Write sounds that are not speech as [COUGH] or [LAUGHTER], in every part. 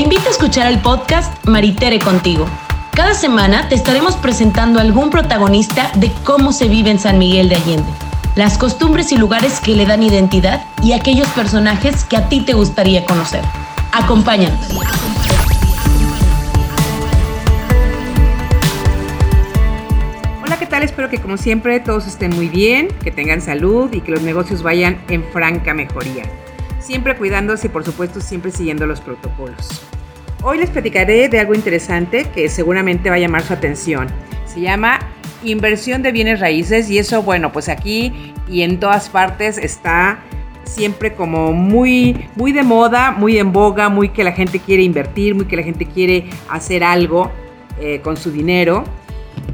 Te invito a escuchar el podcast Maritere contigo. Cada semana te estaremos presentando algún protagonista de cómo se vive en San Miguel de Allende, las costumbres y lugares que le dan identidad y aquellos personajes que a ti te gustaría conocer. Acompáñanos. Hola, ¿qué tal? Espero que como siempre todos estén muy bien, que tengan salud y que los negocios vayan en franca mejoría siempre cuidándose y por supuesto siempre siguiendo los protocolos. Hoy les platicaré de algo interesante que seguramente va a llamar su atención. Se llama inversión de bienes raíces y eso, bueno, pues aquí y en todas partes está siempre como muy, muy de moda, muy en boga, muy que la gente quiere invertir, muy que la gente quiere hacer algo eh, con su dinero.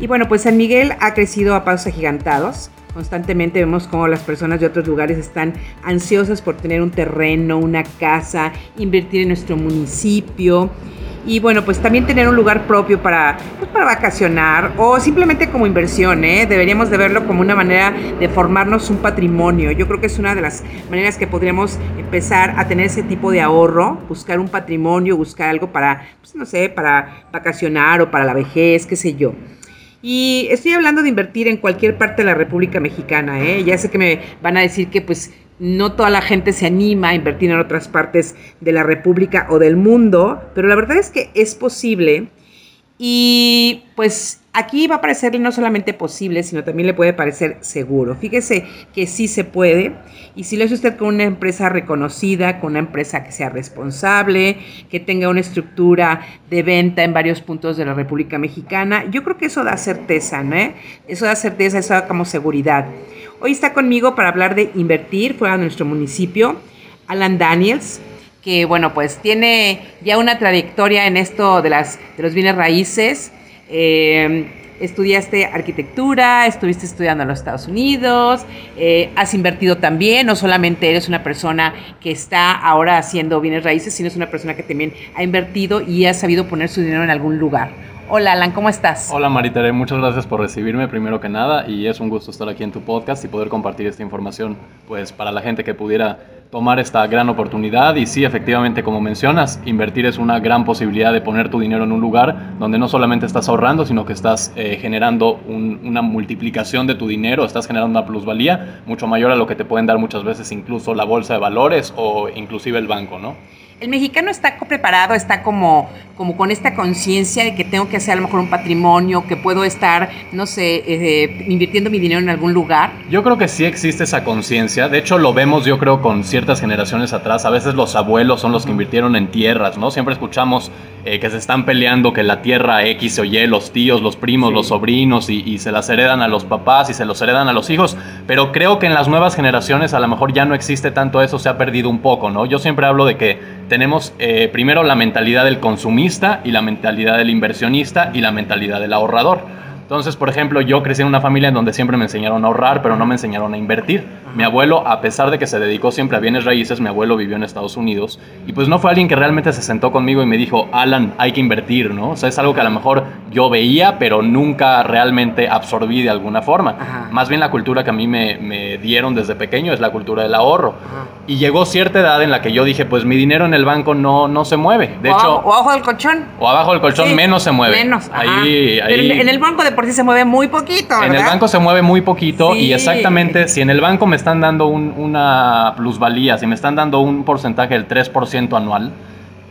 Y bueno, pues San Miguel ha crecido a pasos agigantados. Constantemente vemos cómo las personas de otros lugares están ansiosas por tener un terreno, una casa, invertir en nuestro municipio y bueno, pues también tener un lugar propio para, pues para vacacionar o simplemente como inversión, ¿eh? deberíamos de verlo como una manera de formarnos un patrimonio. Yo creo que es una de las maneras que podríamos empezar a tener ese tipo de ahorro, buscar un patrimonio, buscar algo para, pues no sé, para vacacionar o para la vejez, qué sé yo. Y estoy hablando de invertir en cualquier parte de la República Mexicana, ¿eh? Ya sé que me van a decir que pues no toda la gente se anima a invertir en otras partes de la República o del mundo, pero la verdad es que es posible y pues aquí va a parecerle no solamente posible, sino también le puede parecer seguro. Fíjese que sí se puede. Y si lo hace usted con una empresa reconocida, con una empresa que sea responsable, que tenga una estructura de venta en varios puntos de la República Mexicana, yo creo que eso da certeza, ¿no? Eso da certeza, eso da como seguridad. Hoy está conmigo para hablar de invertir fuera de nuestro municipio, Alan Daniels que bueno, pues tiene ya una trayectoria en esto de, las, de los bienes raíces. Eh, estudiaste arquitectura, estuviste estudiando en los Estados Unidos, eh, has invertido también, no solamente eres una persona que está ahora haciendo bienes raíces, sino es una persona que también ha invertido y ha sabido poner su dinero en algún lugar. Hola Alan, ¿cómo estás? Hola Maritere, muchas gracias por recibirme primero que nada y es un gusto estar aquí en tu podcast y poder compartir esta información pues para la gente que pudiera tomar esta gran oportunidad y sí, efectivamente, como mencionas, invertir es una gran posibilidad de poner tu dinero en un lugar donde no solamente estás ahorrando, sino que estás eh, generando una multiplicación de tu dinero, estás generando una plusvalía mucho mayor a lo que te pueden dar muchas veces incluso la bolsa de valores o inclusive el banco, ¿no? El mexicano está preparado, está como, como con esta conciencia de que tengo que hacer a lo mejor un patrimonio, que puedo estar, no sé, eh, invirtiendo mi dinero en algún lugar. Yo creo que sí existe esa conciencia. De hecho, lo vemos yo creo con ciertas generaciones atrás. A veces los abuelos son los que invirtieron en tierras, ¿no? Siempre escuchamos eh, que se están peleando que la tierra X o Y, los tíos, los primos, los sobrinos, y, y se las heredan a los papás y se los heredan a los hijos. Pero creo que en las nuevas generaciones a lo mejor ya no existe tanto eso, se ha perdido un poco, ¿no? Yo siempre hablo de que tenemos eh, primero la mentalidad del consumista y la mentalidad del inversionista y la mentalidad del ahorrador. Entonces, por ejemplo, yo crecí en una familia en donde siempre me enseñaron a ahorrar, pero no me enseñaron a invertir. Mi abuelo, a pesar de que se dedicó siempre a bienes raíces, mi abuelo vivió en Estados Unidos y pues no fue alguien que realmente se sentó conmigo y me dijo, Alan, hay que invertir, ¿no? O sea, es algo que a lo mejor yo veía, pero nunca realmente absorbí de alguna forma. Más bien la cultura que a mí me, dieron desde pequeño es la cultura del ahorro. Y llegó cierta edad en la que yo dije, pues mi dinero en el banco no, no se mueve. De hecho, o abajo del colchón. O abajo del colchón menos se mueve. Menos. Ahí, ahí, en el banco de por sí se mueve muy poquito. ¿verdad? En el banco se mueve muy poquito y exactamente si en el banco me están dando una plusvalía, si me están dando un porcentaje del 3% anual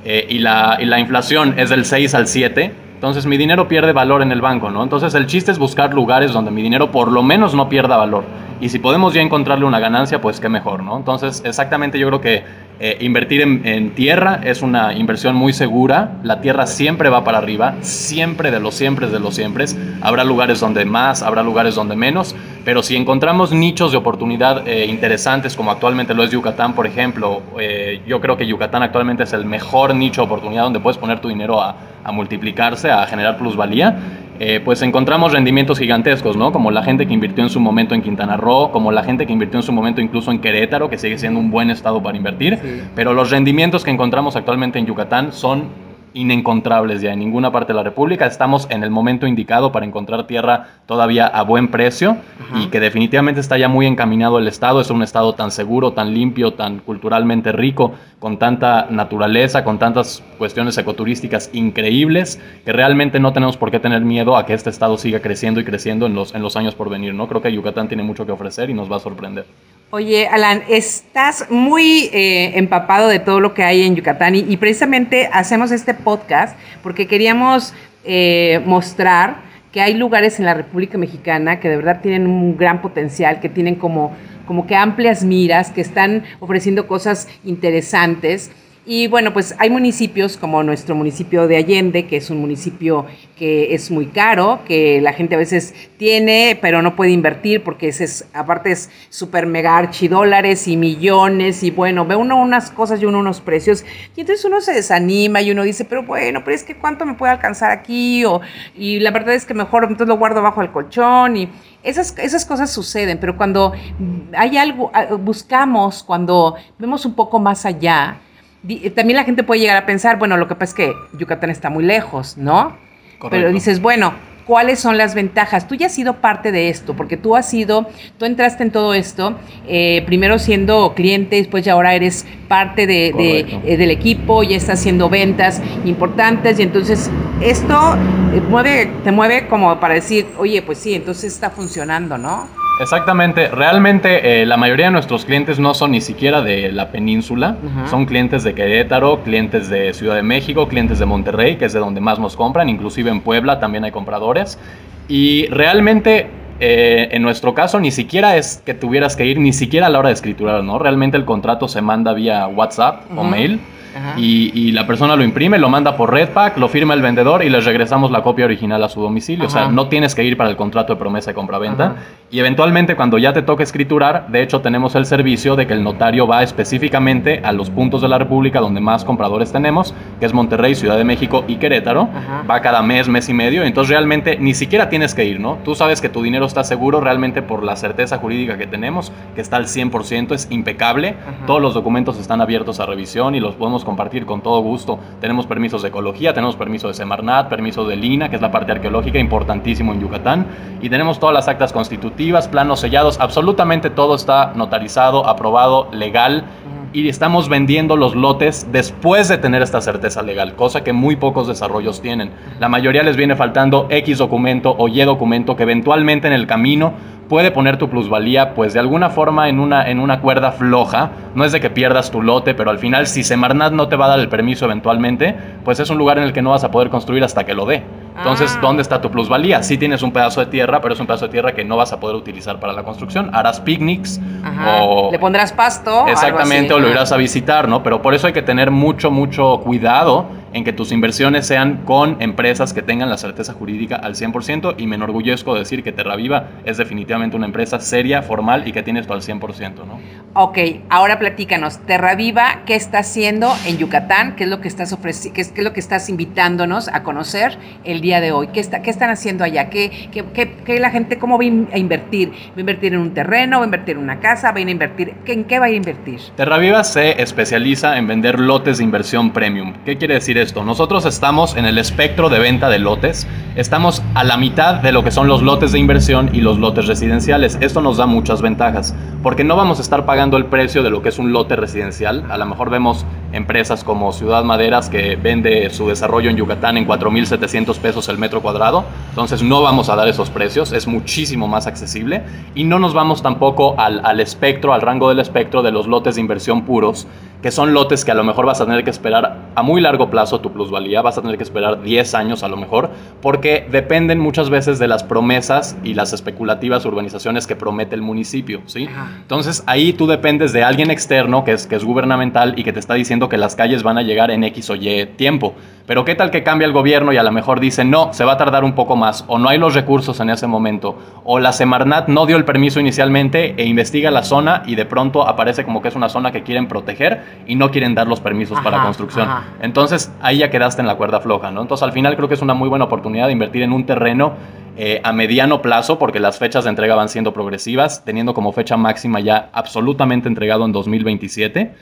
eh, y, la, y la inflación es del 6 al 7, entonces mi dinero pierde valor en el banco, ¿no? Entonces el chiste es buscar lugares donde mi dinero por lo menos no pierda valor. Y si podemos ya encontrarle una ganancia, pues qué mejor, ¿no? Entonces exactamente yo creo que eh, invertir en, tierra es una inversión muy segura. La tierra siempre va para arriba, siempre de los siempre de los siempre. Habrá lugares donde más, habrá lugares donde menos, pero si encontramos nichos de oportunidad eh, interesantes, como actualmente lo es Yucatán, por ejemplo, eh, yo creo que Yucatán actualmente es el mejor nicho de oportunidad donde puedes poner tu dinero a, a multiplicarse, a generar plusvalía. Eh, pues encontramos rendimientos gigantescos, ¿no? Como la gente que invirtió en su momento en Quintana Roo, como la gente que invirtió en su momento incluso en Querétaro, que sigue siendo un buen estado para invertir, pero los rendimientos que encontramos actualmente en Yucatán son inencontrables ya en ninguna parte de la República. Estamos en el momento indicado para encontrar tierra todavía a buen precio y que definitivamente está ya muy encaminado el Estado. Es un Estado tan seguro, tan limpio, tan culturalmente rico, con tanta naturaleza, con tantas cuestiones ecoturísticas increíbles, que realmente no tenemos por qué tener miedo a que este estado siga creciendo y creciendo en los, en los años por venir, ¿no? Creo que Yucatán tiene mucho que ofrecer y nos va a sorprender. Oye, Alan, estás muy eh, empapado de todo lo que hay en Yucatán y, precisamente hacemos este podcast porque queríamos eh, mostrar que hay lugares en la República Mexicana que de verdad tienen un gran potencial, que tienen como, como que amplias miras, que están ofreciendo cosas interesantes y bueno, pues hay municipios como nuestro municipio de Allende, que es un municipio que es muy caro, que la gente a veces tiene, pero no puede invertir porque es, aparte es super mega archidólares y millones y bueno, ve uno unas cosas y uno unos precios. Y entonces uno se desanima y uno dice, pero bueno, pero es que cuánto me puede alcanzar aquí o, y la verdad es que mejor entonces lo guardo bajo el colchón y esas, esas cosas suceden, pero cuando hay algo, buscamos, cuando vemos un poco más allá, también la gente puede llegar a pensar, bueno, lo que pasa es que Yucatán está muy lejos, ¿no? Pero dices, bueno, ¿cuáles son las ventajas? Tú ya has sido parte de esto, porque tú has sido, tú entraste en todo esto, eh, primero siendo cliente, después ya ahora eres parte de, eh, del equipo, ya estás haciendo ventas importantes y entonces esto mueve, te mueve como para decir, oye, pues sí, entonces está funcionando, ¿no? Exactamente, realmente eh, la mayoría de nuestros clientes no son ni siquiera de la península, son clientes de Querétaro, clientes de Ciudad de México, clientes de Monterrey, que es de donde más nos compran, inclusive en Puebla también hay compradores. Y realmente eh, en nuestro caso ni siquiera es que tuvieras que ir ni siquiera a la hora de escriturar, ¿no? Realmente el contrato se manda vía WhatsApp o mail y, la persona lo imprime, lo manda por Redpack, lo firma el vendedor y les regresamos la copia original a su domicilio. O sea, no tienes que ir para el contrato de promesa de compra-venta. Y eventualmente, cuando ya te toque escriturar, de hecho, tenemos el servicio de que el notario va específicamente a los puntos de la República donde más compradores tenemos, que es Monterrey, Ciudad de México y Querétaro. Va cada mes, mes y medio. Entonces, realmente ni siquiera tienes que ir, ¿no? Tú sabes que tu dinero está seguro realmente por la certeza jurídica que tenemos, que está al 100%, es impecable. Todos los documentos están abiertos a revisión y los podemos compartir con todo gusto. Tenemos permisos de ecología, tenemos permiso de Semarnat, permiso de Lina, que es la parte arqueológica importantísimo en Yucatán, y tenemos todas las actas constitutivas, planos sellados, absolutamente todo está notarizado, aprobado, legal. Y estamos vendiendo los lotes después de tener esta certeza legal, cosa que muy pocos desarrollos tienen. La mayoría les viene faltando X documento o Y documento que eventualmente en el camino puede poner tu plusvalía pues de alguna forma en una, en una cuerda floja. No es de que pierdas tu lote, pero al final si Semarnat no te va a dar el permiso eventualmente, pues es un lugar en el que no vas a poder construir hasta que lo dé. Entonces, ah. ¿dónde está tu plusvalía? Sí tienes un pedazo de tierra, pero es un pedazo de tierra que no vas a poder utilizar para la construcción. Harás picnics o... Le pondrás pasto. Exactamente, o lo irás a visitar, ¿no? Pero por eso hay que tener mucho, mucho cuidado en que tus inversiones sean con empresas que tengan la certeza jurídica al 100% y me enorgullezco de decir que Terraviva es definitivamente una empresa seria, formal y que tiene esto al 100%, ¿no? Ok, ahora platícanos, Terraviva, ¿qué está haciendo en Yucatán? ¿Qué es lo que estás ofreciendo? Qué, es, lo que estás invitándonos a conocer el día de hoy? ¿Qué, está, qué están haciendo allá? ¿Qué, qué, la gente, cómo va a invertir? ¿Va a invertir en un terreno? ¿Va a invertir en una casa? ¿Va a invertir? ¿En qué va a invertir? Terraviva se especializa en vender lotes de inversión premium. ¿Qué quiere decir esto? Nosotros estamos en el espectro de venta de lotes, estamos a la mitad de lo que son los lotes de inversión y los lotes residenciales. Esto nos da muchas ventajas, porque no vamos a estar pagando el precio de lo que es un lote residencial. A lo mejor vemos empresas como Ciudad Maderas que vende su desarrollo en Yucatán en 4.700 pesos el metro cuadrado. Entonces no vamos a dar esos precios, es muchísimo más accesible y no nos vamos tampoco al, al espectro, al rango del espectro de los lotes de inversión puros que son lotes que a lo mejor vas a tener que esperar a muy largo plazo tu plusvalía, vas a tener que esperar 10 años a lo mejor, porque dependen muchas veces de las promesas y las especulativas urbanizaciones que promete el municipio, ¿sí? Entonces ahí tú dependes de alguien externo que es, que es gubernamental y que te está diciendo que las calles van a llegar en X o Y tiempo. Pero qué tal que cambia el gobierno y a lo mejor dice, no, se va a tardar un poco más, o no hay los recursos en ese momento, o la Semarnat no dio el permiso inicialmente e investiga la zona y de pronto aparece como que es una zona que quieren proteger y no quieren dar los permisos para construcción. Entonces ahí ya quedaste en la cuerda floja, ¿no? Entonces al final creo que es una muy buena oportunidad de invertir en un terreno eh, a mediano plazo, porque las fechas de entrega van siendo progresivas, teniendo como fecha máxima ya absolutamente entregado en 2027.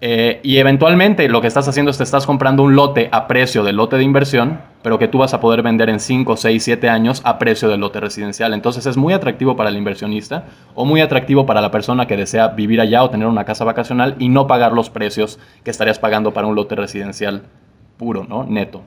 Eh, y eventualmente lo que estás haciendo es te estás comprando un lote a precio del lote de inversión, pero que tú vas a poder vender en 5, 6, 7 años a precio del lote residencial. Entonces es muy atractivo para el inversionista o muy atractivo para la persona que desea vivir allá o tener una casa vacacional y no pagar los precios que estarías pagando para un lote residencial puro, ¿no? Neto.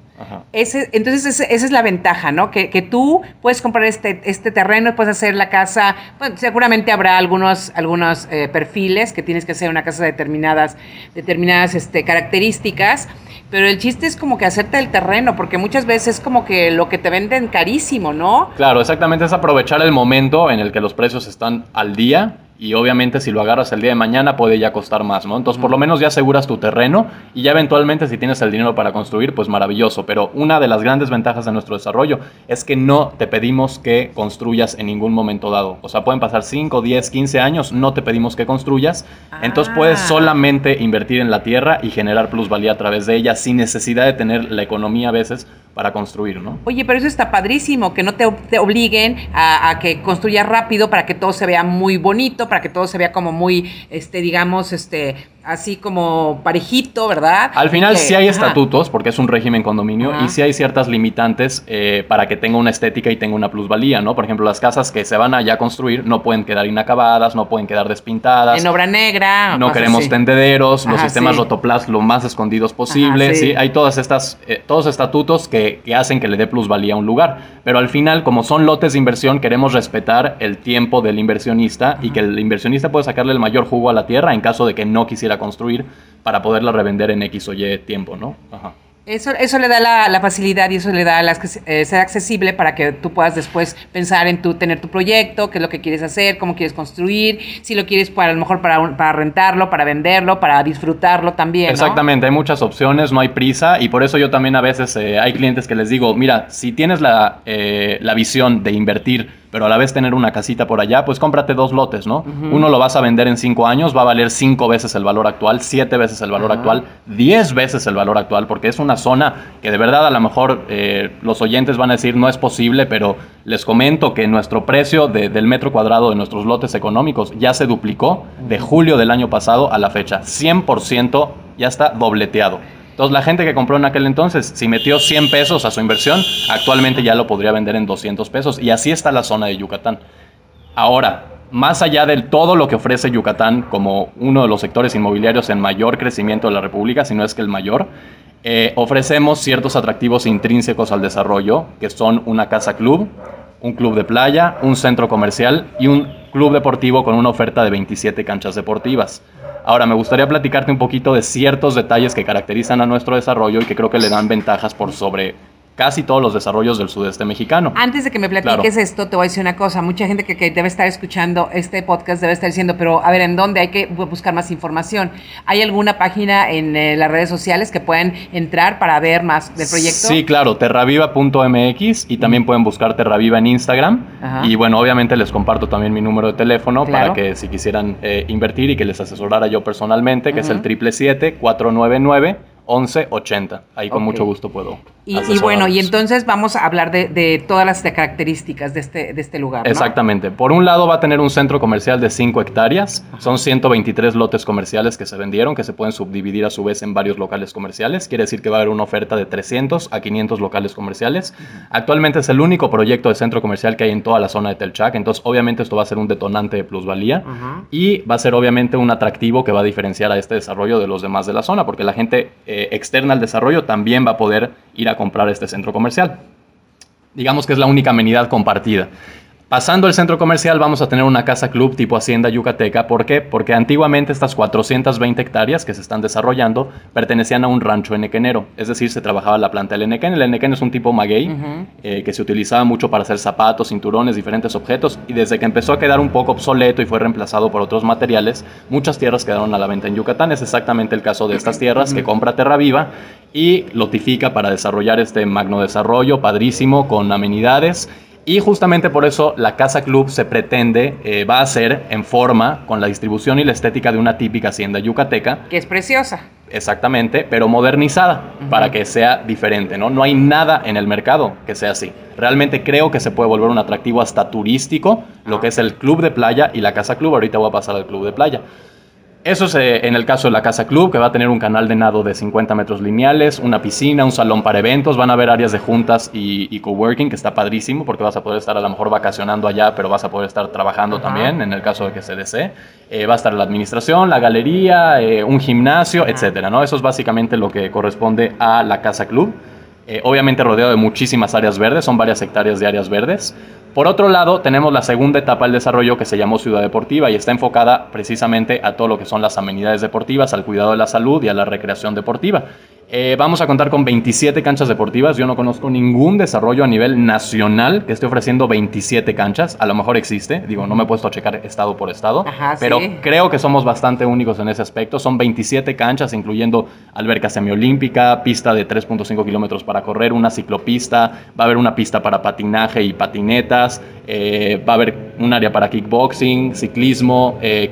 Ese, entonces esa es la ventaja, ¿no? Que, que, tú puedes comprar este, este terreno, puedes hacer la casa, bueno, seguramente habrá algunos, algunos eh, perfiles que tienes que hacer una casa de determinadas, determinadas este, características, pero el chiste es como que hacerte el terreno, porque muchas veces es como que lo que te venden carísimo, ¿no? Claro, exactamente, es aprovechar el momento en el que los precios están al día y obviamente si lo agarras el día de mañana puede ya costar más, ¿no? Entonces por lo menos ya aseguras tu terreno y ya eventualmente si tienes el dinero para construir, pues maravilloso. Pero una de las grandes ventajas de nuestro desarrollo es que no te pedimos que construyas en ningún momento dado. O sea, pueden pasar 5, 10, 15 años, no te pedimos que construyas. Entonces puedes ah. solamente invertir en la tierra y generar plusvalía a través de ella sin necesidad de tener la economía a veces para construir, ¿no? Oye, pero eso está padrísimo, que no te, obliguen a, a que construyas rápido para que todo se vea muy bonito para que todo se vea como muy, este, digamos, este, así como parejito, ¿verdad? Al final sí hay estatutos, porque es un régimen condominio, y sí hay ciertas limitantes eh, para que tenga una estética y tenga una plusvalía, ¿no? Por ejemplo, las casas que se van a ya construir no pueden quedar inacabadas, no pueden quedar despintadas. En obra negra. No queremos tendederos, los sistemas rotoplas lo más escondidos posible, sí. Hay todas estas, eh, todos estatutos que, que hacen que le dé plusvalía a un lugar, pero al final, como son lotes de inversión, queremos respetar el tiempo del inversionista y que el inversionista pueda sacarle el mayor jugo a la tierra en caso de que no quisiera construir para poderla revender en X o Y tiempo, ¿no? Ajá. Eso, eso le da la, facilidad y eso le da la, eh, ser accesible para que tú puedas después pensar en tu, tener tu proyecto, qué es lo que quieres hacer, cómo quieres construir, si lo quieres para a lo mejor para, para rentarlo, para venderlo, para disfrutarlo también. Exactamente, hay muchas opciones, no hay prisa y por eso yo también a veces eh, hay clientes que les digo, mira, si tienes la, eh, la visión de invertir pero a la vez tener una casita por allá, pues cómprate dos lotes, ¿no? Uno lo vas a vender en cinco años, va a valer cinco veces el valor actual, siete veces el valor actual, diez veces el valor actual, porque es una zona que de verdad a lo mejor eh, los oyentes van a decir no es posible, pero les comento que nuestro precio del metro cuadrado de nuestros lotes económicos ya se duplicó de julio del año pasado a la fecha, 100% ya está dobleteado. Entonces la gente que compró en aquel entonces, si metió 100 pesos a su inversión, actualmente ya lo podría vender en 200 pesos. Y así está la zona de Yucatán. Ahora, más allá de todo lo que ofrece Yucatán como uno de los sectores inmobiliarios en mayor crecimiento de la República, si no es que el mayor, eh, ofrecemos ciertos atractivos intrínsecos al desarrollo, que son una casa club, un club de playa, un centro comercial y un club deportivo con una oferta de 27 canchas deportivas. Ahora, me gustaría platicarte un poquito de ciertos detalles que caracterizan a nuestro desarrollo y que creo que le dan ventajas por sobre casi todos los desarrollos del sudeste mexicano. Antes de que me platiques esto, te voy a decir una cosa. Mucha gente que, debe estar escuchando este podcast debe estar diciendo, pero a ver, ¿en dónde hay que buscar más información? ¿Hay alguna página en eh, las redes sociales que puedan entrar para ver más del proyecto? Sí, claro, terraviva.mx y también pueden buscar Terraviva en Instagram. Y bueno, obviamente les comparto también mi número de teléfono para que si quisieran eh, invertir y que les asesorara yo personalmente, que es el 777 499 1180. Ahí con mucho gusto puedo. Y, bueno, y entonces vamos a hablar de, todas las características de este, de este lugar. Exactamente. Por un lado va a tener un centro comercial de 5 hectáreas. Son 123 lotes comerciales que se vendieron, que se pueden subdividir a su vez en varios locales comerciales. Quiere decir que va a haber una oferta de 300 a 500 locales comerciales. Actualmente es el único proyecto de centro comercial que hay en toda la zona de Telchac. Entonces, obviamente esto va a ser un detonante de plusvalía y va a ser obviamente un atractivo que va a diferenciar a este desarrollo de los demás de la zona, porque la gente... Eh, eh, externa al desarrollo también va a poder ir a comprar este centro comercial. Digamos que es la única amenidad compartida. Pasando el centro comercial vamos a tener una casa club tipo Hacienda Yucateca. ¿Por qué? Porque antiguamente estas 420 hectáreas que se están desarrollando pertenecían a un rancho enequenero. Es decir, se trabajaba la planta del enequén. El enequén es un tipo maguey eh, que se utilizaba mucho para hacer zapatos, cinturones, diferentes objetos. Y desde que empezó a quedar un poco obsoleto y fue reemplazado por otros materiales, muchas tierras quedaron a la venta en Yucatán. Es exactamente el caso de estas tierras que compra Terra Viva y lotifica para desarrollar este magno desarrollo padrísimo con amenidades y justamente por eso la Casa Club se pretende, eh, va a ser en forma, con la distribución y la estética de una típica hacienda yucateca. Que es preciosa. Exactamente, pero modernizada para que sea diferente, ¿no? No hay nada en el mercado que sea así. Realmente creo que se puede volver un atractivo hasta turístico, lo que es el club de playa y la casa club. Ahorita voy a pasar al club de playa. Eso es eh, en el caso de la Casa Club, que va a tener un canal de nado de 50 metros lineales, una piscina, un salón para eventos, van a haber áreas de juntas y, coworking, que está padrísimo, porque vas a poder estar a lo mejor vacacionando allá, pero vas a poder estar trabajando también, en el caso de que se desee. Eh, va a estar la administración, la galería, eh, un gimnasio, etcétera, ¿no? Eso es básicamente lo que corresponde a la Casa Club. obviamente rodeado de muchísimas áreas verdes, son varias hectáreas de áreas verdes. Por otro lado, tenemos la segunda etapa del desarrollo que se llamó Ciudad Deportiva y está enfocada precisamente a todo lo que son las amenidades deportivas, al cuidado de la salud y a la recreación deportiva. Eh, vamos a contar con 27 canchas deportivas. Yo no conozco ningún desarrollo a nivel nacional que esté ofreciendo 27 canchas. A lo mejor existe, digo, no me he puesto a checar estado por estado, pero creo que somos bastante únicos en ese aspecto. Son 27 canchas, incluyendo alberca semiolímpica, pista de 3.5 kilómetros para correr, una ciclopista, va a haber una pista para patinaje y patinetas, eh, va a haber un área para kickboxing, ciclismo, eh,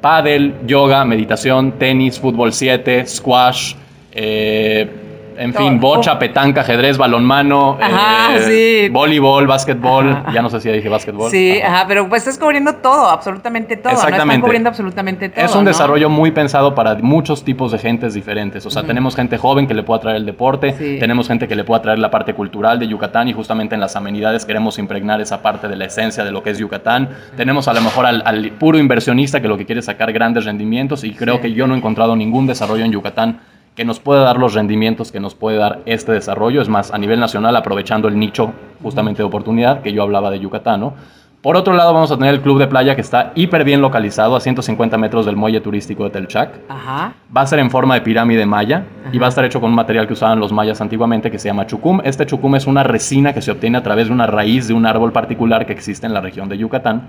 paddle, yoga, meditación, tenis, fútbol 7, squash. Eh, en fin, bocha, petanca, ajedrez, balonmano, eh, voleibol, básquetbol. Ya no sé si ya dije básquetbol. Sí, ajá. pero pues estás cubriendo todo, absolutamente todo. Exactamente. ¿no? cubriendo absolutamente todo. Es un desarrollo muy pensado para muchos tipos de gentes diferentes. O sea, tenemos gente joven que le pueda traer el deporte, tenemos gente que le pueda traer la parte cultural de Yucatán y justamente en las amenidades queremos impregnar esa parte de la esencia de lo que es Yucatán. Tenemos a lo mejor al, al, puro inversionista que lo que quiere es sacar grandes rendimientos y creo que yo no he encontrado ningún desarrollo en Yucatán que nos puede dar los rendimientos que nos puede dar este desarrollo. Es más, a nivel nacional, aprovechando el nicho justamente de oportunidad que yo hablaba de Yucatán, ¿no? Por otro lado, vamos a tener el club de playa que está hiper bien localizado a 150 metros del muelle turístico de Telchac. Ajá. Va a ser en forma de pirámide maya y va a estar hecho con un material que usaban los mayas antiguamente que se llama chucum. Este chucum es una resina que se obtiene a través de una raíz de un árbol particular que existe en la región de Yucatán.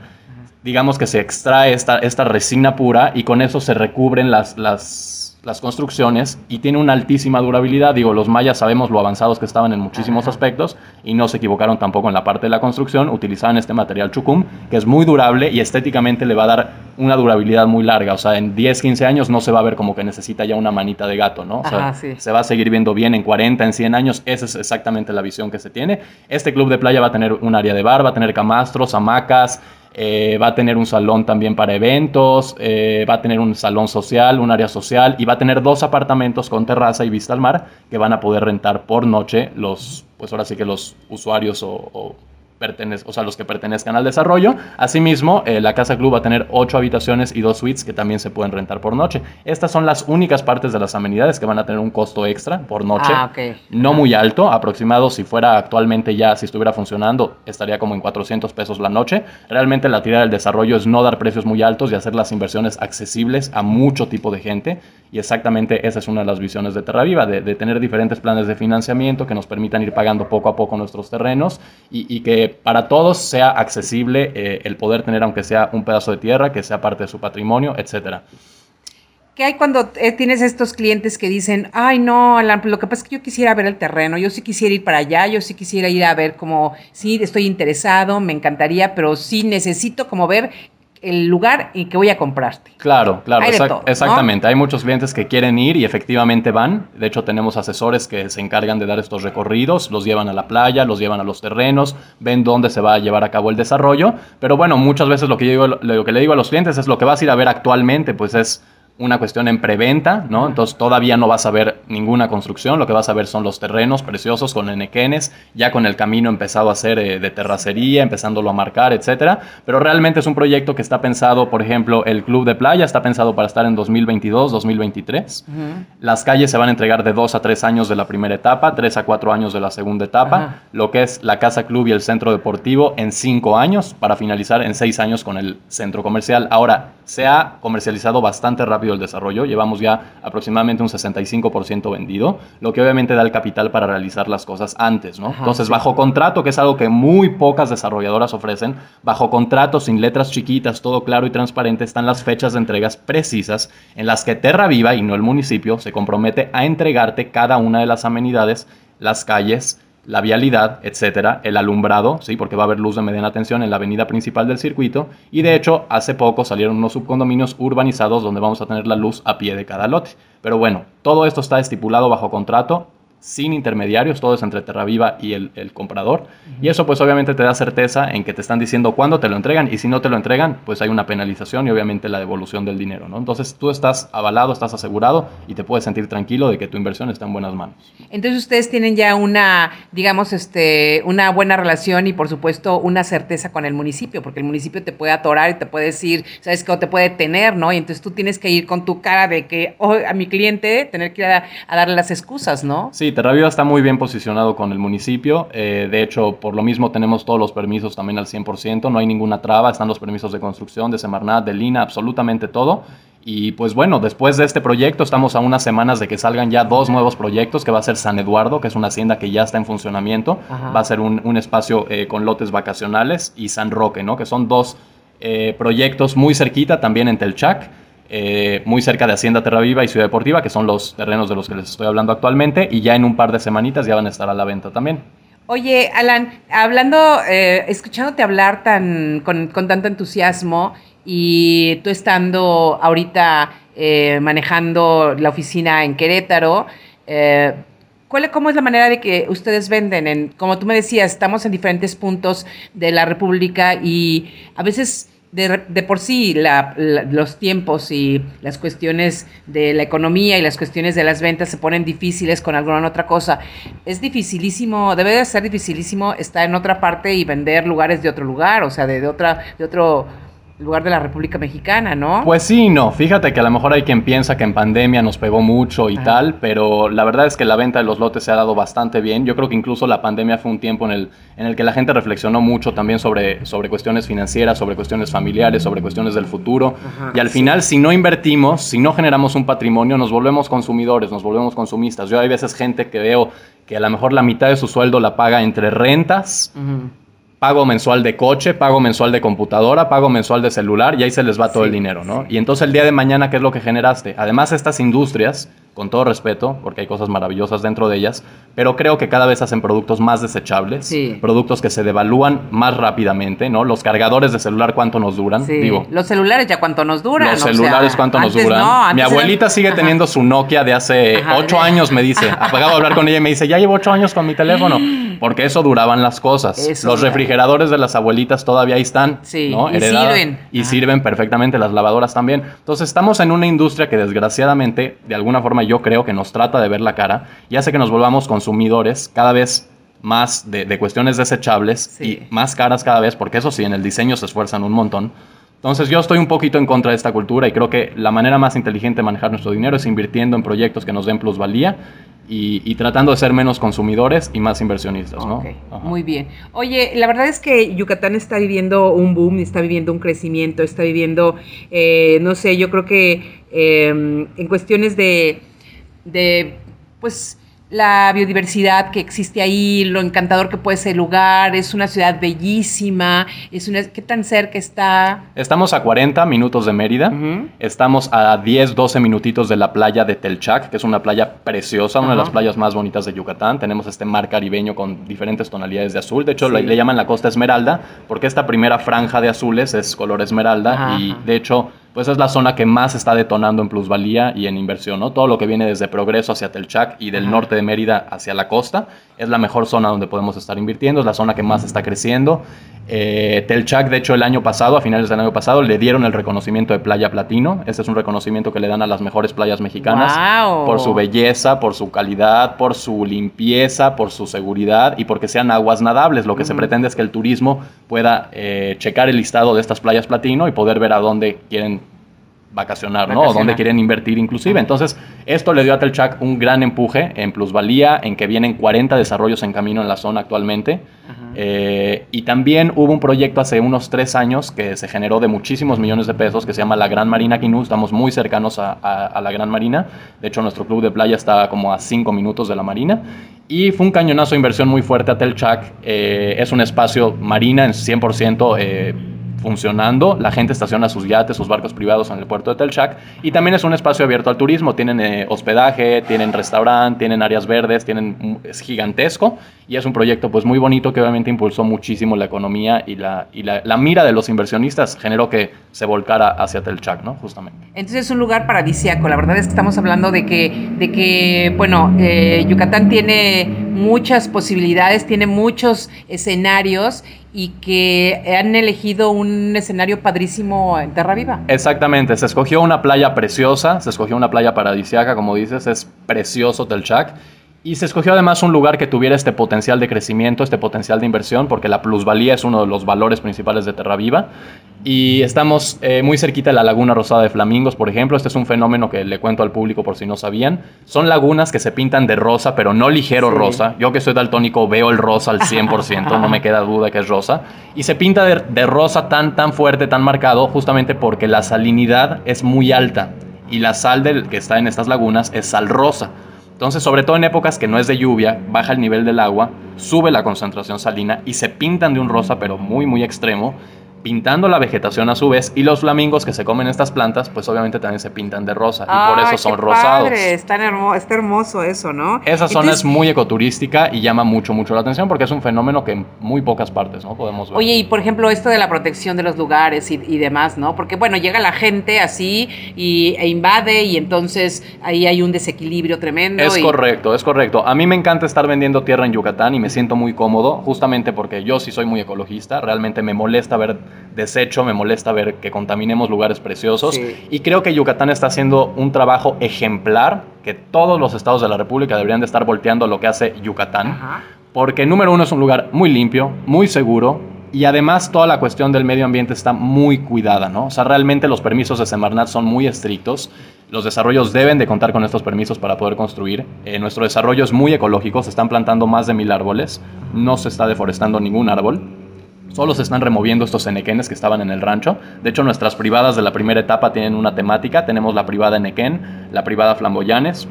Digamos que se extrae esta, esta resina pura y con eso se recubren las, las las construcciones y tiene una altísima durabilidad. Digo, los mayas sabemos lo avanzados que estaban en muchísimos aspectos y no se equivocaron tampoco en la parte de la construcción. Utilizaban este material chucum, que es muy durable y estéticamente le va a dar una durabilidad muy larga. O sea, en 10, 15 años no se va a ver como que necesita ya una manita de gato, ¿no? O sea, se va a seguir viendo bien en 40, en 100 años. Esa es exactamente la visión que se tiene. Este club de playa va a tener un área de bar, va a tener camastros, hamacas, eh, va a tener un salón también para eventos, eh, va a tener un salón social, un área social y va a tener dos apartamentos con terraza y vista al mar que van a poder rentar por noche los, pues ahora sí que los usuarios o o sea, los que pertenezcan al desarrollo. Asimismo, eh, la Casa Club va a tener ocho habitaciones y dos suites que también se pueden rentar por noche. Estas son las únicas partes de las amenidades que van a tener un costo extra por noche. Ah, no muy alto, aproximado si fuera actualmente ya, si estuviera funcionando, estaría como en 400 pesos la noche. Realmente la tirada del desarrollo es no dar precios muy altos y hacer las inversiones accesibles a mucho tipo de gente. Y exactamente esa es una de las visiones de Terraviva, de, de tener diferentes planes de financiamiento que nos permitan ir pagando poco a poco nuestros terrenos y, y que para todos sea accesible eh, el poder tener, aunque sea un pedazo de tierra, que sea parte de su patrimonio, etcétera. ¿Qué hay cuando eh, tienes estos clientes que dicen, ay no, lo que pasa es que yo quisiera ver el terreno, yo sí quisiera ir para allá, yo sí quisiera ir a ver como, sí, estoy interesado, me encantaría, pero sí necesito como ver el lugar y que voy a comprarte. Claro, claro, exactamente. Hay muchos clientes que quieren ir y efectivamente van. De hecho, tenemos asesores que se encargan de dar estos recorridos, los llevan a la playa, los llevan a los terrenos, ven dónde se va a llevar a cabo el desarrollo. Pero bueno, muchas veces lo que, yo digo, lo que le digo a los clientes es lo que vas a ir a ver actualmente, pues es una cuestión en preventa, ¿no? Entonces todavía no vas a ver ninguna construcción, lo que vas a ver son los terrenos preciosos con enequenes, ya con el camino empezado a hacer eh, de terracería, empezándolo a marcar, etcétera. Pero realmente es un proyecto que está pensado, por ejemplo, el club de playa está pensado para estar en 2022, 2023. Las calles se van a entregar de dos a tres años de la primera etapa, tres a cuatro años de la segunda etapa, lo que es la casa club y el centro deportivo en cinco años, para finalizar en seis años con el centro comercial. Ahora, se ha comercializado bastante rápido el desarrollo, llevamos ya aproximadamente un 65% vendido, lo que obviamente da el capital para realizar las cosas antes, ¿no? Entonces, bajo contrato, que es algo que muy pocas desarrolladoras ofrecen, bajo contrato, sin letras chiquitas, todo claro y transparente, están las fechas de entregas precisas en las que Terra Viva y no el municipio se compromete a entregarte cada una de las amenidades, las calles, la vialidad, etcétera, el alumbrado, sí, porque va a haber luz de mediana tensión en la avenida principal del circuito. Y de hecho hace poco salieron unos subcondominios urbanizados donde vamos a tener la luz a pie de cada lote. Pero bueno, todo esto está estipulado bajo contrato sin intermediarios, todo es entre Terraviva y el, comprador. Y eso pues obviamente te da certeza en que te están diciendo cuándo te lo entregan y si no te lo entregan, pues hay una penalización y obviamente la devolución del dinero, ¿no? Entonces tú estás avalado, estás asegurado y te puedes sentir tranquilo de que tu inversión está en buenas manos. Entonces ustedes tienen ya una, digamos, este, una buena relación y por supuesto una certeza con el municipio, porque el municipio te puede atorar y te puede decir, sabes que te puede tener, ¿no? Y entonces tú tienes que ir con tu cara de que oh, a mi cliente tener que ir a, a darle las excusas, ¿no? Sí, Terraviva está muy bien posicionado con el municipio. Eh, de hecho, por lo mismo tenemos todos los permisos también al 100%. No hay ninguna traba. Están los permisos de construcción, de Semarnat, de Lina, absolutamente todo. Y pues bueno, después de este proyecto estamos a unas semanas de que salgan ya dos nuevos proyectos, que va a ser San Eduardo, que es una hacienda que ya está en funcionamiento, va a ser un, espacio eh, con lotes vacacionales, y San Roque, ¿no? que son dos eh, proyectos muy cerquita también en Telchac. Eh, muy cerca de Hacienda Terra Viva y Ciudad Deportiva, que son los terrenos de los que les estoy hablando actualmente, y ya en un par de semanitas ya van a estar a la venta también. Oye, Alan, hablando, eh, escuchándote hablar tan, con, tanto entusiasmo y tú estando ahorita eh, manejando la oficina en Querétaro, ¿cuál, ¿cómo es la manera de que ustedes venden? En, como tú me decías, estamos en diferentes puntos de la República y a veces de, por sí los tiempos y las cuestiones de la economía y las cuestiones de las ventas se ponen difíciles con alguna otra cosa. Es dificilísimo, debe de ser dificilísimo estar en otra parte y vender lugares de otro lugar, o sea, de, de otra, de otro lugar de la República Mexicana, ¿no? Pues sí, no. Fíjate que a lo mejor hay quien piensa que en pandemia nos pegó mucho y tal, pero la verdad es que la venta de los lotes se ha dado bastante bien. Yo creo que incluso la pandemia fue un tiempo en el, en el que la gente reflexionó mucho también sobre, sobre cuestiones financieras, sobre cuestiones familiares, sobre cuestiones del futuro. y al final, si no invertimos, si no generamos un patrimonio, nos volvemos consumidores, nos volvemos consumistas. Yo hay veces gente que veo que a lo mejor la mitad de su sueldo la paga entre rentas pago mensual de coche, pago mensual de computadora, pago mensual de celular y ahí se les va todo el dinero, ¿no? Y entonces el día de mañana, ¿qué es lo que generaste? Además, estas industrias con todo respeto, porque hay cosas maravillosas dentro de ellas, pero creo que cada vez hacen productos más desechables, productos que se devalúan más rápidamente, ¿no? Los cargadores de celular, ¿cuánto nos duran? Digo, los celulares ya cuánto nos duran. Los celulares, ¿cuánto nos duran? Mi abuelita sigue teniendo su Nokia de hace ocho años, me dice. [LAUGHS] Apagado a hablar con ella y me dice, ya llevo ocho años con mi teléfono, [LAUGHS] porque eso duraban las cosas. los refrigeradores de las abuelitas todavía ahí están, ¿no? Y sirven. Y sirven perfectamente, las lavadoras también. Entonces estamos en una industria que desgraciadamente, de alguna forma, yo creo que nos trata de ver la cara y hace que nos volvamos consumidores cada vez más de, cuestiones desechables y más caras cada vez, porque eso sí, en el diseño se esfuerzan un montón. Entonces yo estoy un poquito en contra de esta cultura y creo que la manera más inteligente de manejar nuestro dinero es invirtiendo en proyectos que nos den plusvalía y, tratando de ser menos consumidores y más inversionistas, ¿no? Muy bien. Oye, la verdad es que Yucatán está viviendo un boom, está viviendo un crecimiento, está viviendo, eh, no sé, yo creo que em, en cuestiones de de pues la biodiversidad que existe ahí, lo encantador que puede ser el lugar, es una ciudad bellísima, es una, ¿qué tan cerca está? Estamos a 40 minutos de Mérida, estamos a 10, 12 minutitos de la playa de Telchac, que es una playa preciosa, una de las playas más bonitas de Yucatán, tenemos este mar caribeño con diferentes tonalidades de azul, de hecho le, llaman la costa esmeralda, porque esta primera franja de azules es color esmeralda y de hecho pues es la zona que más está detonando en plusvalía y en inversión, ¿no? Todo lo que viene desde Progreso hacia Telchac y del norte de Mérida hacia la costa es la mejor zona donde podemos estar invirtiendo, es la zona que más está creciendo. Eh, Telchac, de hecho, el año pasado, a finales del año pasado, le dieron el reconocimiento de Playa Platino. Este es un reconocimiento que le dan a las mejores playas mexicanas por su belleza, por su calidad, por su limpieza, por su seguridad y porque sean aguas nadables. Lo que se pretende es que el turismo pueda eh, checar el listado de estas playas Platino y poder ver a dónde quieren vacacionar, ¿no? O dónde quieren invertir inclusive. Entontonces, esto le dio a Telchac un gran empuje en plusvalía, en que vienen 40 desarrollos en camino en la zona actualmente. Eh, y también hubo un proyecto hace unos tres años que se generó de muchísimos millones de pesos, que se llama la Gran Marina Quinú. Estamos muy cercanos a, la Gran Marina. De hecho, nuestro club de playa está como a cinco minutos de la Marina. Y fue un cañonazo de inversión muy fuerte a Telchac. Eh, es un espacio marina en 100% funcionando, la gente estaciona sus yates, sus barcos privados en el puerto de Telchac y también es un espacio abierto al turismo, tienen eh, hospedaje, tienen restaurante, tienen áreas verdes, tienen, es gigantesco y es un proyecto pues muy bonito que obviamente impulsó muchísimo la economía y la, y la, mira de los inversionistas generó que se volcara hacia Telchac, ¿no? Justamente. Entonces es un lugar paradisíaco, la verdad es que estamos hablando de que, de que bueno, eh, Yucatán tiene muchas posibilidades, tiene muchos escenarios y que han elegido un escenario padrísimo en Terra Viva. Exactamente, se escogió una playa preciosa, se escogió una playa paradisiaca, como dices, es precioso Telchac. Y se escogió además un lugar que tuviera este potencial de crecimiento, este potencial de inversión, porque la plusvalía es uno de los valores principales de Terra Viva. Y estamos eh, muy cerquita de la Laguna Rosada de Flamingos, por ejemplo. Este es un fenómeno que le cuento al público por si no sabían. Son lagunas que se pintan de rosa, pero no ligero rosa. Yo que soy daltónico veo el rosa al 100%, no me queda duda que es rosa. Y se pinta de, de rosa tan, tan fuerte, tan marcado, justamente porque la salinidad es muy alta. Y la sal del, que está en estas lagunas es sal rosa. Entonces, sobre todo en épocas que no es de lluvia, baja el nivel del agua, sube la concentración salina y se pintan de un rosa pero muy muy extremo pintando la vegetación a su vez y los flamingos que se comen estas plantas pues obviamente también se pintan de rosa y por eso son rosados. Padre, está, hermoso, está hermoso eso, ¿no? Esa zona es muy ecoturística y llama mucho mucho la atención porque es un fenómeno que en muy pocas partes no podemos ver. Oye, y por ejemplo esto de la protección de los lugares y, y demás, ¿no? Porque bueno, llega la gente así y, e invade y entonces ahí hay un desequilibrio tremendo. Es y... correcto, es correcto. A mí me encanta estar vendiendo tierra en Yucatán y me siento muy cómodo justamente porque yo sí soy muy ecologista, realmente me molesta ver desecho, me molesta ver que contaminemos lugares preciosos Sí. y creo que Yucatán está haciendo un trabajo ejemplar que todos los estados de la República deberían de estar volteando a lo que hace Yucatán, Ajá. porque número uno es un lugar muy limpio, muy seguro y además toda la cuestión del medio ambiente está muy cuidada, ¿no? O sea, realmente los permisos de Semarnat son muy estrictos. Los desarrollos deben de contar con estos permisos para poder construir. Eh, nuestro desarrollo es muy ecológico, se están plantando más de mil árboles, no se está deforestando ningún árbol. Solo se están removiendo estos enequenes que estaban en el rancho. De hecho, nuestras privadas de la primera etapa tienen una temática. Tenemos la privada Enequén, la privada Flamboyanes,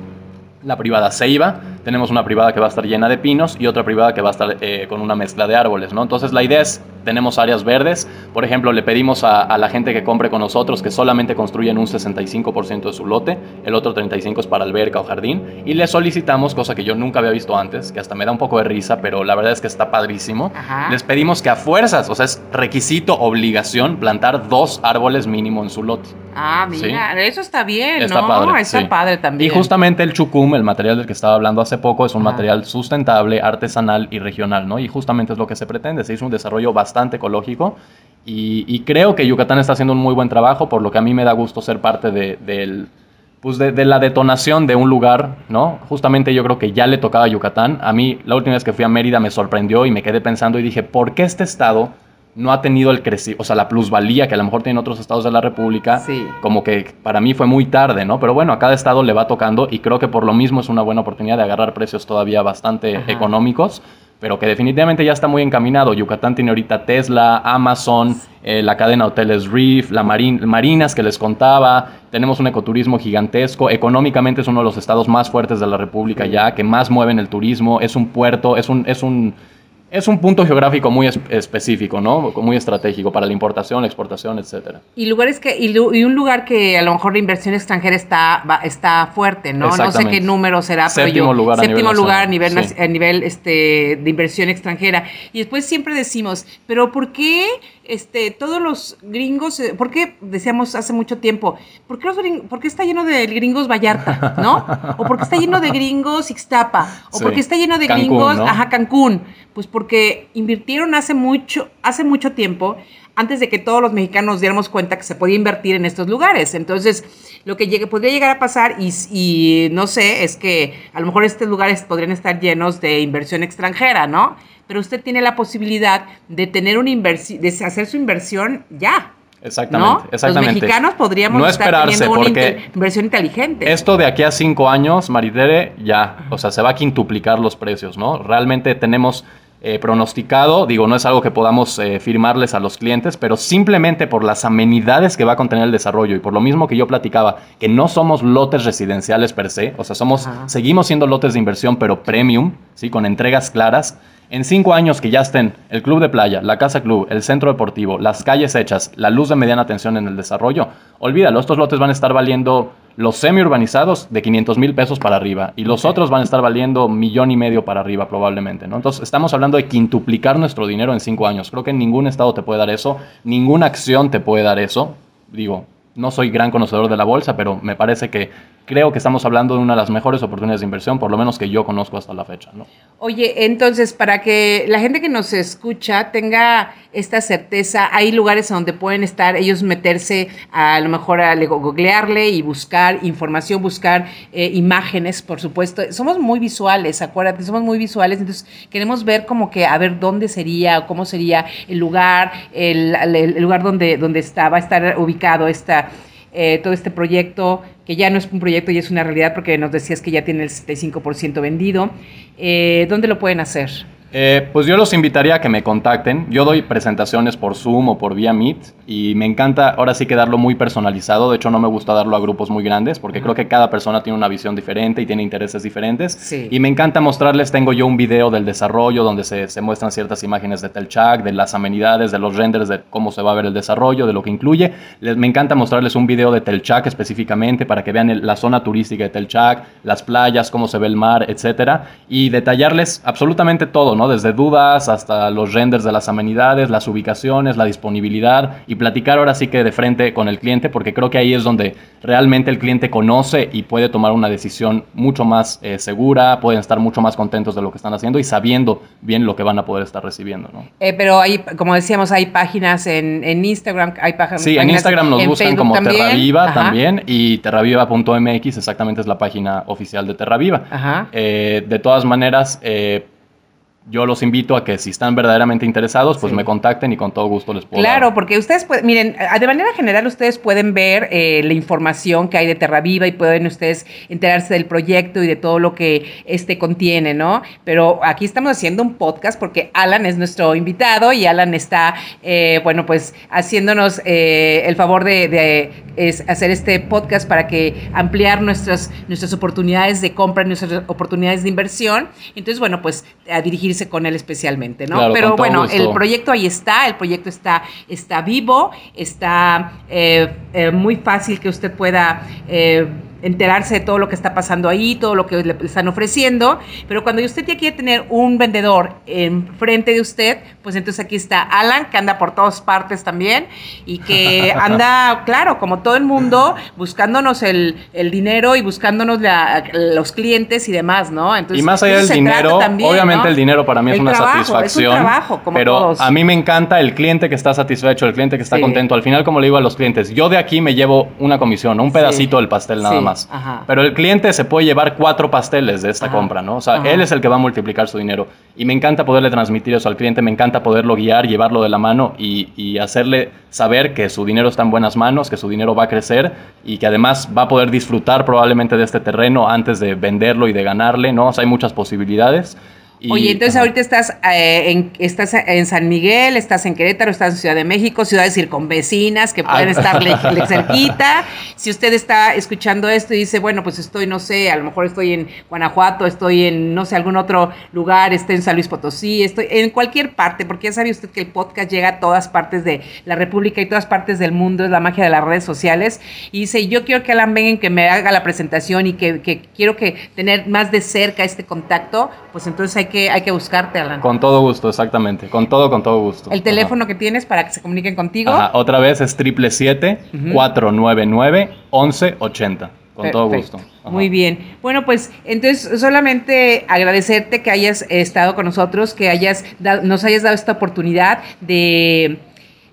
la privada Ceiba, tenemos una privada que va a estar llena de pinos y otra privada que va a estar eh, con una mezcla de árboles, ¿no? Entonces la idea es, tenemos áreas verdes, por ejemplo, le pedimos a, a la gente que compre con nosotros que solamente construyan un 65% de su lote, el otro 35% es para alberca o jardín, y le solicitamos, cosa que yo nunca había visto antes, que hasta me da un poco de risa, pero la verdad es que está padrísimo, Ajá. les pedimos que a fuerzas, o sea, es requisito, obligación, plantar dos árboles mínimo en su lote. Ah, mira, eso está bien, Está ¿no? padre. está sí. padre también. Y justamente el chucum, el material del que estaba hablando hace poco, es un Ajá. material sustentable, artesanal y regional, ¿no? Y justamente es lo que se pretende. Se hizo un desarrollo bastante ecológico y, y creo que Yucatán está haciendo un muy buen trabajo, por lo que a mí me da gusto ser parte de, del- pues de, de la detonación de un lugar, ¿no? Justamente yo creo que ya le tocaba a Yucatán. A mí la última vez que fui a Mérida me sorprendió y me quedé pensando y dije, ¿por qué este estado no ha tenido el crecimiento, o sea, la plusvalía que a lo mejor tienen otros estados de la República? Sí. como que para mí fue muy tarde, ¿no? Pero bueno, a cada estado le va tocando y creo que por lo mismo es una buena oportunidad de agarrar precios todavía bastante Ajá. económicos, pero que definitivamente ya está muy encaminado. Yucatán tiene ahorita Tesla, Amazon, eh, la cadena hoteles Reef, la marin- Marinas que les contaba, tenemos un ecoturismo gigantesco, económicamente es uno de los estados más fuertes de la República ya, que más mueven el turismo, es un puerto, es un... Es un es un punto geográfico muy es- específico, ¿no? Muy estratégico para la importación, la exportación, etcétera. Y lugares que y, un lugar que a lo mejor la inversión extranjera está va- está fuerte, ¿no? No sé qué número será, pero Séptimo yo lugar a séptimo nivel lugar a nivel sí. a nivel este de inversión extranjera. Y después siempre decimos, pero ¿por qué este todos los gringos eh, por qué decíamos hace mucho tiempo, por qué los gring- por qué está lleno de gringos Vallarta, ¿no? O por qué está lleno de gringos Ixtapa, o Sí. por qué está lleno de Cancún, gringos, ¿no? ajá, Cancún, pues porque invirtieron hace mucho, hace mucho tiempo, antes de que todos los mexicanos nos diéramos cuenta que se podía invertir en estos lugares. Entonces, lo que llegue, podría llegar a pasar, y, y no sé, es que a lo mejor estos lugares podrían estar llenos de inversión extranjera, ¿no? Pero usted tiene la posibilidad de tener una inversión, de hacer su inversión ya. Exactamente, ¿no? exactamente. Los mexicanos podríamos No estar esperarse, teniendo una porque inversión inteligente. Esto de aquí a cinco años, Maritere, ya, o sea, se va a quintuplicar los precios, ¿no? Realmente tenemos eh, pronosticado, digo, no es algo que podamos eh, firmarles a los clientes, pero simplemente por las amenidades que va a contener el desarrollo y por lo mismo que yo platicaba, que no somos lotes residenciales per se, o sea, somos, Ajá. seguimos siendo lotes de inversión, pero premium, ¿sí? Con entregas claras. En cinco años que ya estén el club de playa, la casa club, el centro deportivo, las calles hechas, la luz de mediana tensión en el desarrollo, olvídalo, estos lotes van a estar valiendo los semi-urbanizados de 500 mil pesos para arriba y los otros van a estar valiendo millón y medio para arriba probablemente, ¿no? Entonces estamos hablando de quintuplicar nuestro dinero en cinco años. Creo que ningún estado te puede dar eso, ninguna acción te puede dar eso. Digo, no soy gran conocedor de la bolsa, pero me parece que creo que estamos hablando de una de las mejores oportunidades de inversión, por lo menos que yo conozco hasta la fecha. ¿no? Oye, entonces, para que la gente que nos escucha tenga esta certeza, hay lugares donde pueden estar ellos meterse a, lo mejor a googlearle y buscar información, buscar eh, imágenes, por supuesto. Somos muy visuales, acuérdate, somos muy visuales, entonces queremos ver como que a ver dónde sería, cómo sería el lugar, el, el lugar donde, donde está, va a estar ubicado esta eh, todo este proyecto, que ya no es un proyecto y es una realidad porque nos decías que ya tiene el 75% vendido. Eh, ¿Dónde lo pueden hacer? Eh, pues yo los invitaría a que me contacten. Yo doy presentaciones por Zoom o por vía Meet y me encanta ahora sí que darlo muy personalizado. De hecho, no me gusta darlo a grupos muy grandes porque creo que cada persona tiene una visión diferente y tiene intereses diferentes. Y me encanta mostrarles, tengo yo un video del desarrollo donde se, se, muestran ciertas imágenes de Telchac, de las amenidades, de los renders, de cómo se va a ver el desarrollo, de lo que incluye. Les, me encanta mostrarles un video de Telchac específicamente para que vean la zona turística de Telchac, las playas, cómo se ve el mar, etcétera, y detallarles absolutamente todo, ¿no? Desde dudas hasta los renders de las amenidades, las ubicaciones, la disponibilidad y platicar ahora sí que de frente con el cliente, porque creo que ahí es donde realmente el cliente conoce y puede tomar una decisión mucho más eh, segura, pueden estar mucho más contentos de lo que están haciendo y sabiendo bien lo que van a poder estar recibiendo. ¿no? Eh, pero hay, como decíamos, hay páginas en, Instagram, hay páginas. Sí, en Instagram nos buscan como Terraviva también y terraviva.mx exactamente es la página oficial de Terraviva. Ajá. Eh, de todas maneras, yo los invito a que si están verdaderamente interesados, pues me contacten y con todo gusto les puedo. Claro, porque ustedes pueden, miren, de manera general ustedes pueden ver eh, la información que hay de Terra Viva y pueden ustedes enterarse del proyecto y de todo lo que este contiene, ¿no? Pero aquí estamos haciendo un podcast porque Alan es nuestro invitado y Alan está, eh, bueno, pues haciéndonos eh, el favor de, hacer este podcast para que ampliar nuestras, nuestras oportunidades de compra, nuestras oportunidades de inversión. Entonces, bueno, pues a dirigir con él especialmente, ¿no? Pero bueno, el proyecto ahí está, el proyecto está, está vivo, está eh, eh, muy fácil que usted pueda... Eh, enterarse de todo lo que está pasando ahí, todo lo que le están ofreciendo, pero cuando usted ya quiere tener un vendedor enfrente de usted, pues entonces aquí está Alan, que anda por todas partes también y que [LAUGHS] anda, claro, como todo el mundo, buscándonos el, dinero y buscándonos los clientes y demás, ¿no? Entonces, y más allá del dinero, obviamente el dinero para mí es una satisfacción, es un trabajo, como pero a mí me encanta el cliente que está satisfecho, el cliente que está contento. Al final, como le digo a los clientes, yo de aquí me llevo una comisión, un pedacito del pastel nada más. Pero el cliente se puede llevar cuatro pasteles de esta compra, ¿no? O sea, él es el que va a multiplicar su dinero. Y me encanta poderle transmitir eso al cliente, me encanta poderlo guiar, llevarlo de la mano y, y hacerle saber que su dinero está en buenas manos, que su dinero va a crecer y que además va a poder disfrutar probablemente de este terreno antes de venderlo y de ganarle, ¿no? O sea, hay muchas posibilidades. Oye, entonces ahorita estás, eh, en, estás en San Miguel, estás en Querétaro, estás en Ciudad de México, ciudades circunvecinas que pueden estar [LAUGHS] cerquita. Si usted está escuchando esto y dice, bueno, pues estoy, no sé, a lo mejor estoy en Guanajuato, estoy en, no sé, algún otro lugar, estoy en San Luis Potosí, estoy en cualquier parte, porque ya sabe usted que el podcast llega a todas partes de la República y todas partes del mundo, es la magia de las redes sociales. Y dice, yo quiero que Alan venga, que me haga la presentación y que, que quiero que tener más de cerca este contacto, pues entonces hay que, hay que buscarte, Alan. Con todo gusto, exactamente. Con todo, con todo gusto. El teléfono que tienes para que se comuniquen contigo. Otra vez es 777-499-1180. Con todo gusto. Muy bien. Bueno, pues entonces solamente agradecerte que hayas estado con nosotros, que hayas nos hayas dado esta oportunidad de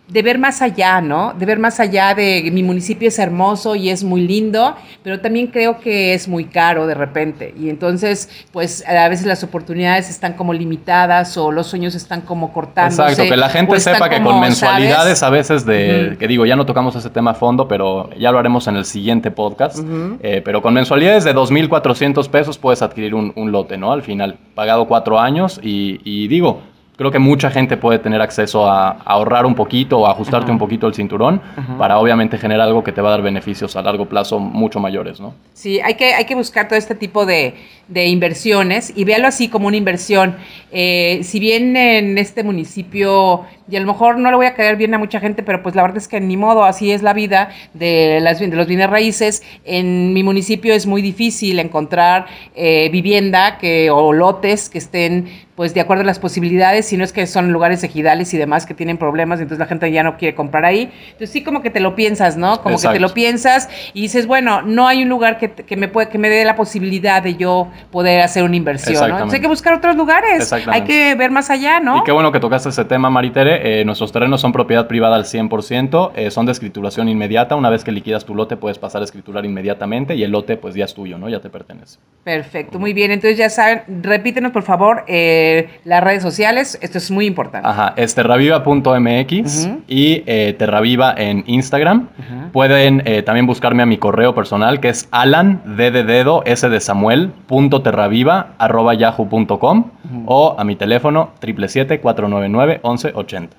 de ver más allá, ¿no? De ver más allá de mi municipio es hermoso y es muy lindo, pero también creo que es muy caro de repente. Y entonces, pues a veces las oportunidades están como limitadas o los sueños están como cortándose. Exacto, que la gente sepa que con mensualidades a veces de, que digo, ya no tocamos ese tema a fondo, pero ya lo haremos en el siguiente podcast, eh, pero con mensualidades de 2.400 pesos puedes adquirir un, lote, ¿no? Al final, pagado cuatro años y, y digo, creo que mucha gente puede tener acceso a, ahorrar un poquito o ajustarte un poquito el cinturón para obviamente generar algo que te va a dar beneficios a largo plazo mucho mayores, ¿no? Sí, hay que, hay que buscar todo este tipo de, inversiones y véalo así como una inversión. Eh, si bien en este municipio, y a lo mejor no le voy a caer bien a mucha gente, pero pues la verdad es que ni modo, así es la vida de, las, de los bienes raíces. En mi municipio es muy difícil encontrar eh, vivienda que, o lotes que estén pues de acuerdo a las posibilidades, si no es que son lugares ejidales y demás que tienen problemas, entonces la gente ya no quiere comprar ahí. Entonces sí como que te lo piensas, ¿no? Como que te lo piensas y dices, bueno, no hay un lugar que, que me puede, que me dé la posibilidad de yo poder hacer una inversión, ¿no? Entonces hay que buscar otros lugares, hay que ver más allá, ¿no? Y qué bueno que tocaste ese tema, Maritere. Eh, nuestros terrenos son propiedad privada al 100%, eh, son de escrituración inmediata. Una vez que liquidas tu lote puedes pasar a escriturar inmediatamente y el lote pues ya es tuyo, ¿no? Ya te pertenece. Perfecto, muy bien. Entonces ya saben, repítenos por favor. Eh, las redes sociales. Esto es muy importante. Ajá, es terraviva.mx y eh, terraviva en Instagram. Pueden eh, también buscarme a mi correo personal que es alan, d de dedo, s de samuel, punto terraviva, arroba yahoo.com o a mi teléfono 777-499-1180.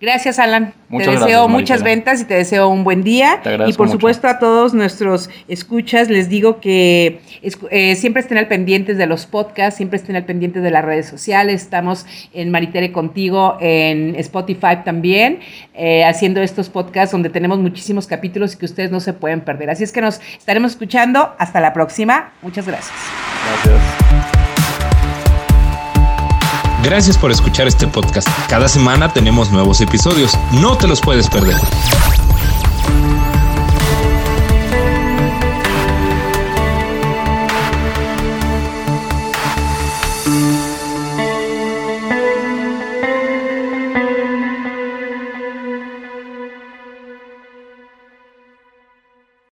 Gracias, Alan. te deseo muchas ventas y te deseo un buen día. y por supuesto a todos nuestros escuchas les digo que eh, siempre estén al pendientes de los podcasts, siempre estén al pendientes de las redes sociales. Estamos en Maritere Contigo, en Spotify también, eh, haciendo estos podcasts donde tenemos muchísimos capítulos y que ustedes no se pueden perder. Así es que nos estaremos escuchando. Hasta la próxima. Muchas gracias. Gracias. Gracias por escuchar este podcast. Cada semana tenemos nuevos episodios. No te los puedes perder.